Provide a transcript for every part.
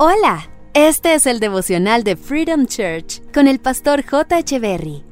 Hola, este es el devocional de Freedom Church con el pastor J. Echeverry.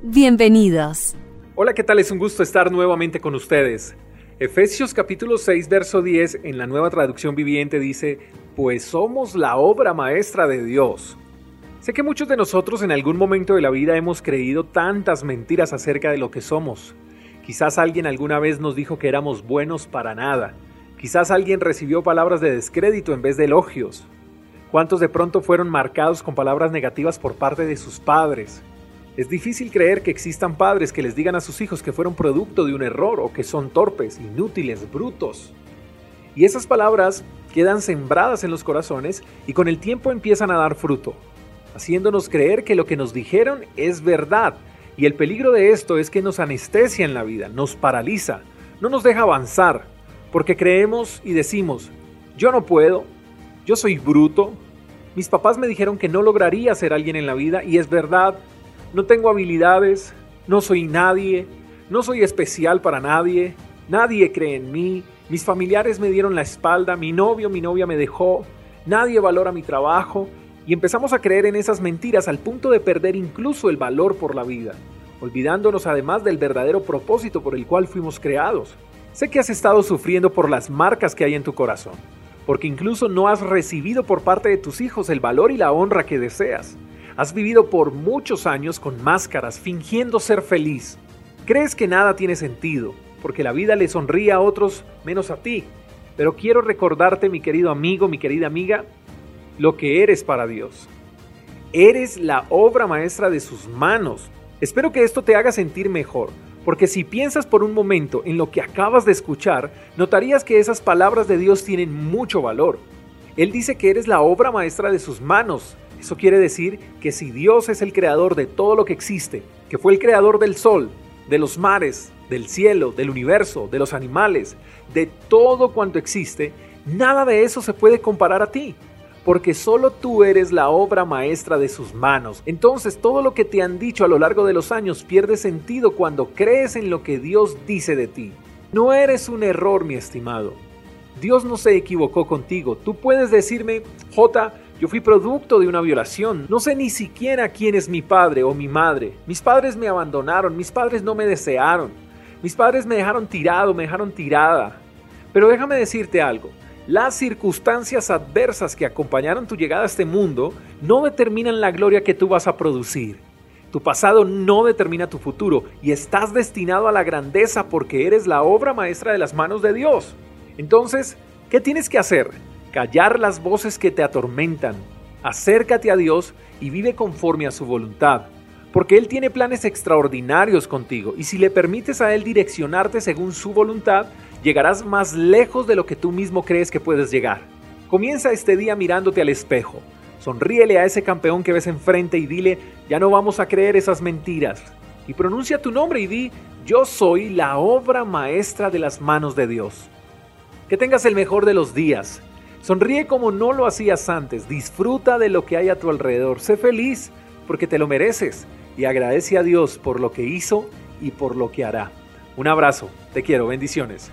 Bienvenidos. Hola, ¿qué tal? Es un gusto estar nuevamente con ustedes. Efesios capítulo 6, verso 10 en la nueva traducción viviente dice, pues somos la obra maestra de Dios. Sé que muchos de nosotros en algún momento de la vida hemos creído tantas mentiras acerca de lo que somos. Quizás alguien alguna vez nos dijo que éramos buenos para nada. Quizás alguien recibió palabras de descrédito en vez de elogios. ¿Cuántos de pronto fueron marcados con palabras negativas por parte de sus padres? Es difícil creer que existan padres que les digan a sus hijos que fueron producto de un error o que son torpes, inútiles, brutos. Y esas palabras quedan sembradas en los corazones y con el tiempo empiezan a dar fruto, haciéndonos creer que lo que nos dijeron es verdad. Y el peligro de esto es que nos anestesia en la vida, nos paraliza, no nos deja avanzar, porque creemos y decimos, yo no puedo, yo soy bruto. Mis papás me dijeron que no lograría ser alguien en la vida y es verdad. No tengo habilidades, no soy nadie, no soy especial para nadie, nadie cree en mí, mis familiares me dieron la espalda, mi novio, mi novia me dejó, nadie valora mi trabajo y empezamos a creer en esas mentiras al punto de perder incluso el valor por la vida, olvidándonos además del verdadero propósito por el cual fuimos creados. Sé que has estado sufriendo por las marcas que hay en tu corazón porque incluso no has recibido por parte de tus hijos el valor y la honra que deseas. Has vivido por muchos años con máscaras, fingiendo ser feliz. Crees que nada tiene sentido, porque la vida le sonríe a otros menos a ti. Pero quiero recordarte, mi querido amigo, mi querida amiga, lo que eres para Dios. Eres la obra maestra de sus manos. Espero que esto te haga sentir mejor, porque si piensas por un momento en lo que acabas de escuchar, notarías que esas palabras de Dios tienen mucho valor. Él dice que eres la obra maestra de sus manos. Eso quiere decir que si Dios es el creador de todo lo que existe, que fue el creador del sol, de los mares, del cielo, del universo, de los animales, de todo cuanto existe, nada de eso se puede comparar a ti porque solo tú eres la obra maestra de sus manos. Entonces todo lo que te han dicho a lo largo de los años pierde sentido cuando crees en lo que Dios dice de ti. No eres un error, mi estimado. Dios no se equivocó contigo. Tú puedes decirme, J, yo fui producto de una violación. No sé ni siquiera quién es mi padre o mi madre. Mis padres me abandonaron, mis padres no me desearon. Mis padres me dejaron tirado, me dejaron tirada. Pero déjame decirte algo. Las circunstancias adversas que acompañaron tu llegada a este mundo no determinan la gloria que tú vas a producir. Tu pasado no determina tu futuro y estás destinado a la grandeza porque eres la obra maestra de las manos de Dios. Entonces, ¿qué tienes que hacer? Callar las voces que te atormentan. Acércate a Dios y vive conforme a su voluntad, porque Él tiene planes extraordinarios contigo y si le permites a Él direccionarte según su voluntad, llegarás más lejos de lo que tú mismo crees que puedes llegar. Comienza este día mirándote al espejo. Sonríele a ese campeón que ves enfrente y dile, ya no vamos a creer esas mentiras. Y pronuncia tu nombre y di, yo soy la obra maestra de las manos de Dios. Que tengas el mejor de los días. Sonríe como no lo hacías antes. Disfruta de lo que hay a tu alrededor. Sé feliz porque te lo mereces. Y agradece a Dios por lo que hizo y por lo que hará. Un abrazo. Te quiero. Bendiciones.